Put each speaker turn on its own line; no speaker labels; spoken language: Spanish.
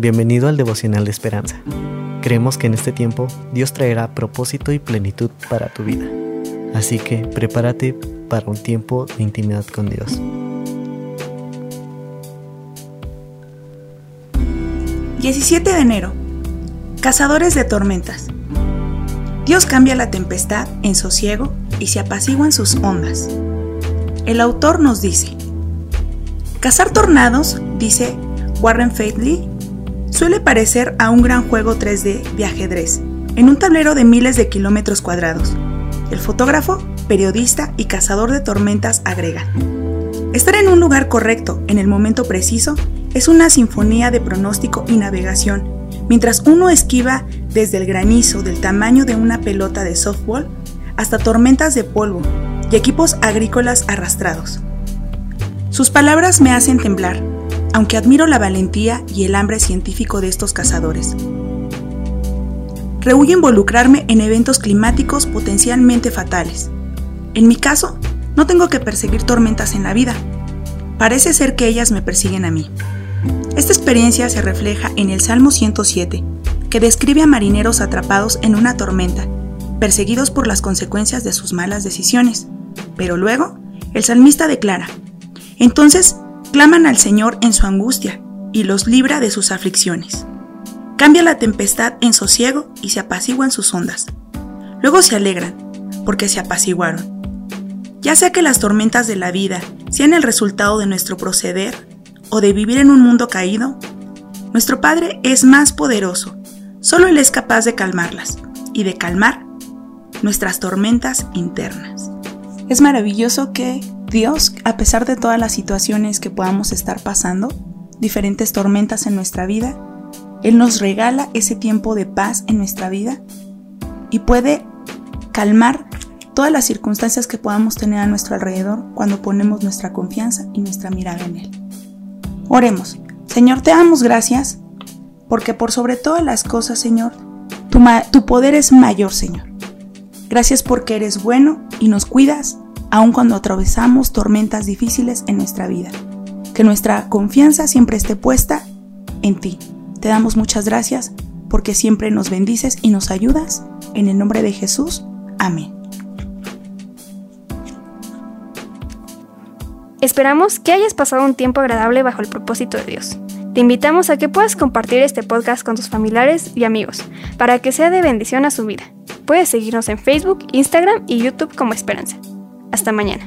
Bienvenido al devocional de esperanza. Creemos que en este tiempo Dios traerá propósito y plenitud para tu vida. Así que prepárate para un tiempo de intimidad con Dios.
...17 de enero... Cazadores de tormentas. Dios cambia la tempestad en sosiego y se apaciguan sus ondas. El autor nos dice, Cazar tornados, dice Warren Faithly, suele parecer a un gran juego 3D de ajedrez, en un tablero de miles de kilómetros cuadrados. El fotógrafo, periodista y cazador de tormentas agrega, estar en un lugar correcto, en el momento preciso, es una sinfonía de pronóstico y navegación, mientras uno esquiva desde el granizo del tamaño de una pelota de softball hasta tormentas de polvo y equipos agrícolas arrastrados. Sus palabras me hacen temblar, aunque admiro la valentía y el hambre científico de estos cazadores. Rehuyo involucrarme en eventos climáticos potencialmente fatales. En mi caso, no tengo que perseguir tormentas en la vida. Parece ser que ellas me persiguen a mí. Esta experiencia se refleja en el Salmo 107, que describe a marineros atrapados en una tormenta, perseguidos por las consecuencias de sus malas decisiones. Pero luego, el salmista declara, entonces claman al Señor en su angustia y los libra de sus aflicciones. Cambia la tempestad en sosiego y se apaciguan sus ondas. Luego se alegran, porque se apaciguaron. Ya sea que las tormentas de la vida sean el resultado de nuestro proceder o de vivir en un mundo caído, nuestro Padre es más poderoso. Solo Él es capaz de calmarlas y de calmar nuestras tormentas internas. Es maravilloso que Dios, a pesar de todas las situaciones que podamos estar pasando, diferentes tormentas en nuestra vida, Él nos regala ese tiempo de paz en nuestra vida y puede calmar todas las circunstancias que podamos tener a nuestro alrededor cuando ponemos nuestra confianza y nuestra mirada en Él. Oremos. Señor, te damos gracias porque por sobre todas las cosas, Señor, tu, tu poder es mayor, Señor. Gracias porque eres bueno y nos cuidas aun cuando atravesamos tormentas difíciles en nuestra vida. Que nuestra confianza siempre esté puesta en ti. Te damos muchas gracias porque siempre nos bendices y nos ayudas. En el nombre de Jesús. Amén.
Esperamos que hayas pasado un tiempo agradable bajo el propósito de Dios. Te invitamos a que puedas compartir este podcast con tus familiares y amigos para que sea de bendición a su vida. Puedes seguirnos en Facebook, Instagram y YouTube como Esperanza. Hasta mañana.